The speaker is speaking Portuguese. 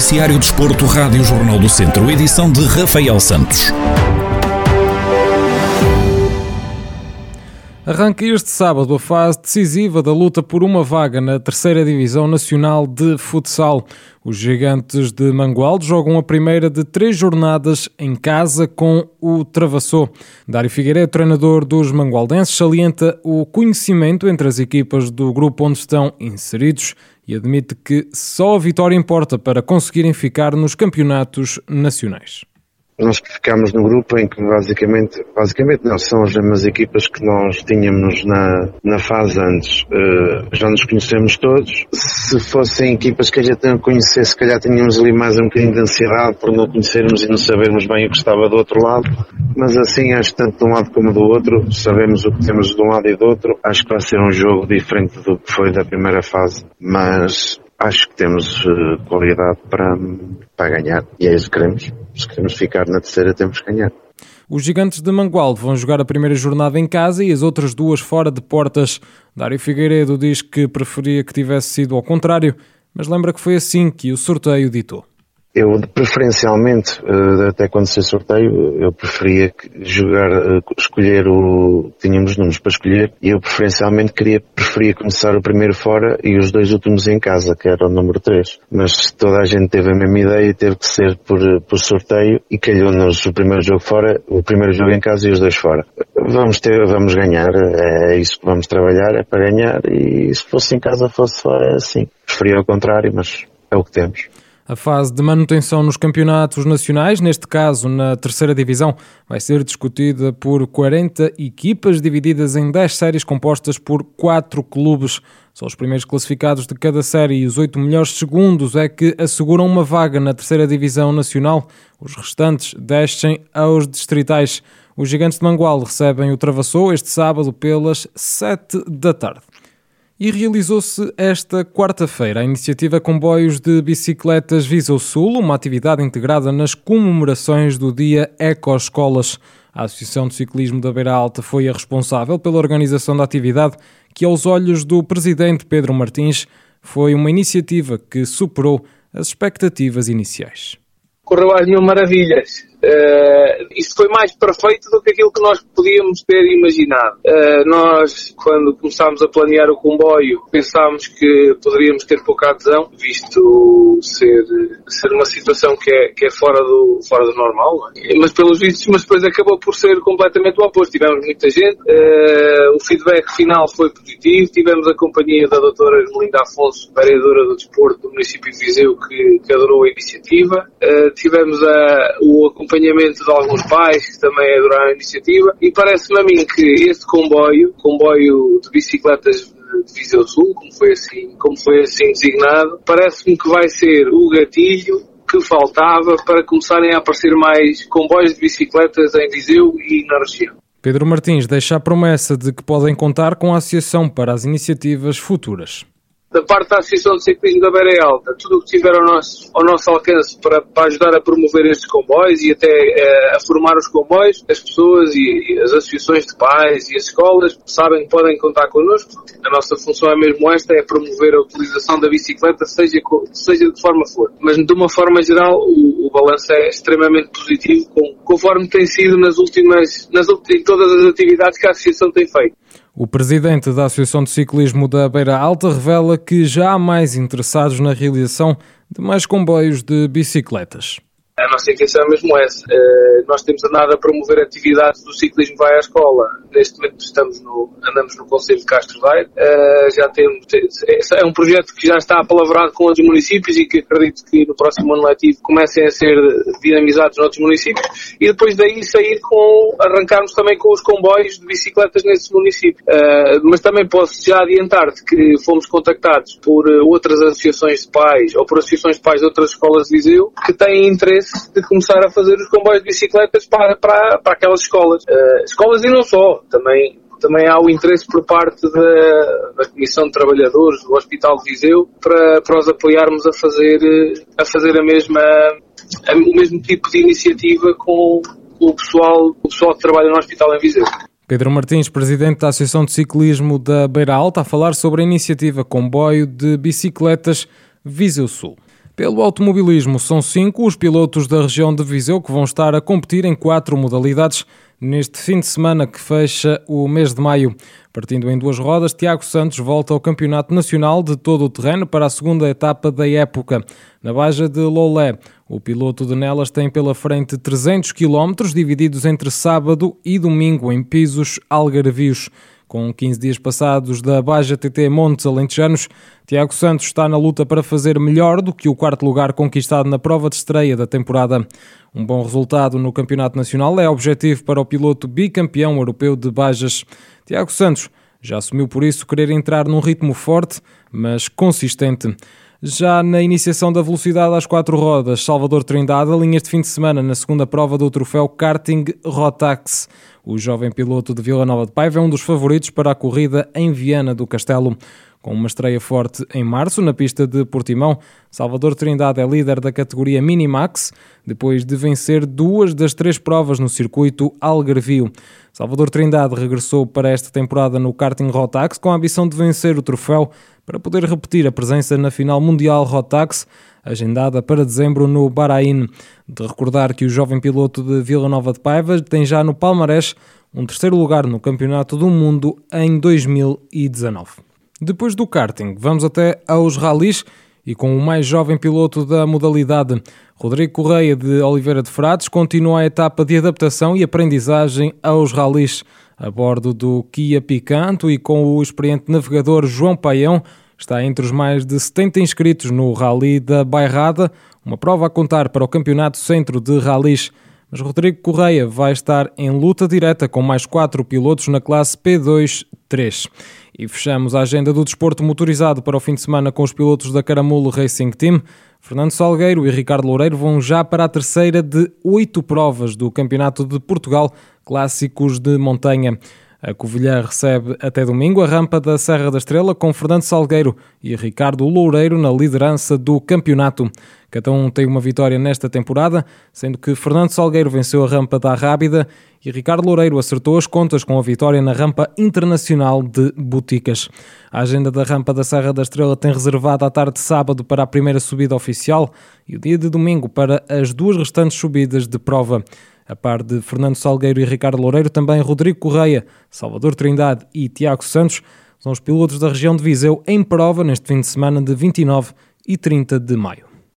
Noticiário Desporto, Rádio Jornal do Centro, edição de Rafael Santos. Arranca este sábado a fase decisiva da luta por uma vaga na terceira Divisão Nacional de Futsal. Os gigantes de Mangualde jogam a primeira de três jornadas em casa com o Travassou. Dário Figueiredo, treinador dos mangualdenses, salienta o conhecimento entre as equipas do grupo onde estão inseridos e admite que só a vitória importa para conseguirem ficar nos campeonatos nacionais nós ficámos no grupo em que basicamente, basicamente não, são as mesmas equipas que nós tínhamos na, na fase antes. Uh, já nos conhecemos todos. Se fossem equipas que a gente não conhecesse, se calhar tínhamos ali mais um bocadinho de ansiedade por não conhecermos e não sabermos bem o que estava do outro lado. Mas assim, acho tanto de um lado como do outro, sabemos o que temos de um lado e do outro. Acho que vai ser um jogo diferente do que foi da primeira fase. Mas acho que temos uh, qualidade para, para ganhar e é isso que queremos. Se queremos ficar na terceira, temos que ganhar. Os gigantes de Mangualde vão jogar a primeira jornada em casa e as outras duas fora de portas. Dário Figueiredo diz que preferia que tivesse sido ao contrário, mas lembra que foi assim que o sorteio ditou. Eu, preferencialmente, eh, até quando se sorteio, eu preferia jogar, eh, escolher o, tínhamos números para escolher, e eu preferencialmente queria, preferia começar o primeiro fora e os dois últimos em casa, que era o número 3. Mas toda a gente teve a mesma ideia e teve que ser por, por sorteio, e calhou-nos o primeiro jogo fora, o primeiro jogo em casa e os dois fora. Vamos ter, vamos ganhar, é isso que vamos trabalhar, é para ganhar, e se fosse em casa, fosse fora, é assim. Preferia ao contrário, mas é o que temos. A fase de manutenção nos campeonatos nacionais, neste caso na terceira divisão, vai ser discutida por 40 equipas divididas em 10 séries compostas por 4 clubes. São os primeiros classificados de cada série e os oito melhores segundos é que asseguram uma vaga na terceira divisão nacional. Os restantes descem aos distritais. Os gigantes de Mangual recebem o Travassou este sábado pelas 7 da tarde. E realizou-se esta quarta-feira a iniciativa Comboios de Bicicletas Viseu Sul, uma atividade integrada nas comemorações do Dia Ecoescolas. A Associação de Ciclismo da Beira Alta foi a responsável pela organização da atividade, que, aos olhos do presidente Pedro Martins, foi uma iniciativa que superou as expectativas iniciais. Correu às mil maravilhas. Uh, isso foi mais perfeito do que aquilo que nós podíamos ter imaginado. Uh, nós, quando começámos a planear o comboio, pensámos que poderíamos ter pouca adesão, visto ser, ser uma situação que é, que é fora, do, fora do normal. É? Mas pelos vistos, mas depois acabou por ser completamente o oposto. Tivemos muita gente, uh, o feedback final foi positivo, tivemos a companhia da doutora Melinda Afonso, vereadora do desporto do município de Viseu, que, que adorou a iniciativa. tivemos a, o acompanhamento de alguns pais que também adoraram a iniciativa e parece-me a mim que este comboio, comboio de bicicletas de Viseu Sul, como foi assim, como foi assim designado, parece-me que vai ser o gatilho que faltava para começarem a aparecer mais comboios de bicicletas em Viseu e na região. Pedro Martins deixa a promessa de que podem contar com a Associação para as iniciativas futuras da parte da Associação de Ciclismo da Beira Alta, tudo o que tiver ao nosso, ao nosso alcance para, para ajudar a promover estes comboios e até é, a formar os comboios, as pessoas e, e, as associações de pais e as escolas sabem que podem contar connosco. A nossa função é mesmo esta, é promover a utilização da bicicleta, seja, seja de forma for. Mas de uma forma geral, o, o balanço é extremamente positivo, com, conforme tem sido nas últimas, nas, em todas as atividades que a Associação tem feito. O presidente da Associação de Ciclismo da Beira Alta revela que já há mais interessados na realização de mais comboios de bicicletas. A nossa intenção é mesmo essa. Uh, nós temos andado a promover atividades do ciclismo vai à escola. Neste momento estamos no, andamos no Conselho de Castro Daire. Uh, já temos, é um projeto que já está apalavrado com outros municípios e que acredito que no próximo ano letivo comecem a ser dinamizados noutros municípios. E depois daí sair com, arrancarmos também com os comboios de bicicletas nesses municípios. Uh, mas também posso já adiantar-te que fomos contactados por outras associações de pais ou por associações de pais de outras escolas de Viseu que têm interesse de começar a fazer os comboios de bicicletas para, para, para aquelas escolas. Uh, escolas e não só, também também há o interesse por parte da, da, Comissão de Trabalhadores do Hospital de Viseu para, para os apoiarmos a fazer, a fazer a mesma, a, o mesmo tipo de iniciativa com, com, o, pessoal, o pessoal que trabalha no Hospital em Viseu. Pedro Martins, presidente da Associação de Ciclismo da Beira Alta, a falar sobre a iniciativa Comboio de Bicicletas Viseu Sul. Pelo automobilismo, são cinco os pilotos da região de Viseu que vão estar a competir em quatro modalidades neste fim de semana que fecha o mês de maio. Partindo em duas rodas, Tiago Santos volta ao Campeonato Nacional de todo o terreno para a segunda etapa da época. Na Baja de Lolé, o piloto de Nelas tem pela frente 300 km divididos entre sábado e domingo em pisos algarvios. Com 15 dias passados da Baja TT Montes Alentejanos, Tiago Santos está na luta para fazer melhor do que o quarto lugar conquistado na prova de estreia da temporada. Um bom resultado no Campeonato Nacional é objetivo para o piloto bicampeão europeu de Bajas. Tiago Santos já assumiu por isso querer entrar num ritmo forte, mas consistente. Já na iniciação da velocidade às quatro rodas, Salvador Trindade alinha este fim de semana na segunda prova do troféu Karting Rotax. O jovem piloto de Vila Nova de Paiva é um dos favoritos para a corrida em Viana do Castelo. Com uma estreia forte em março na pista de Portimão, Salvador Trindade é líder da categoria Minimax, depois de vencer duas das três provas no circuito Algarvio. Salvador Trindade regressou para esta temporada no karting Rotax com a ambição de vencer o troféu para poder repetir a presença na final mundial Rotax, agendada para dezembro no Bahrein. De recordar que o jovem piloto de Vila Nova de Paiva tem já no palmarés um terceiro lugar no Campeonato do Mundo em 2019. Depois do karting, vamos até aos ralis e com o mais jovem piloto da modalidade, Rodrigo Correia de Oliveira de Frades, continua a etapa de adaptação e aprendizagem aos ralis a bordo do Kia Picanto e com o experiente navegador João Paião, está entre os mais de 70 inscritos no Rally da Bairrada, uma prova a contar para o Campeonato Centro de Ralis. Mas Rodrigo Correia vai estar em luta direta com mais quatro pilotos na classe P2-3. E fechamos a agenda do desporto motorizado para o fim de semana com os pilotos da Caramulo Racing Team. Fernando Salgueiro e Ricardo Loureiro vão já para a terceira de oito provas do Campeonato de Portugal Clássicos de Montanha. A Covilhã recebe até domingo a rampa da Serra da Estrela com Fernando Salgueiro e Ricardo Loureiro na liderança do campeonato. Cada um tem uma vitória nesta temporada, sendo que Fernando Salgueiro venceu a rampa da Rábida e Ricardo Loureiro acertou as contas com a vitória na rampa internacional de Boticas. A agenda da rampa da Serra da Estrela tem reservado a tarde de sábado para a primeira subida oficial e o dia de domingo para as duas restantes subidas de prova. A par de Fernando Salgueiro e Ricardo Loureiro, também Rodrigo Correia, Salvador Trindade e Tiago Santos são os pilotos da região de Viseu em prova neste fim de semana de 29 e 30 de maio.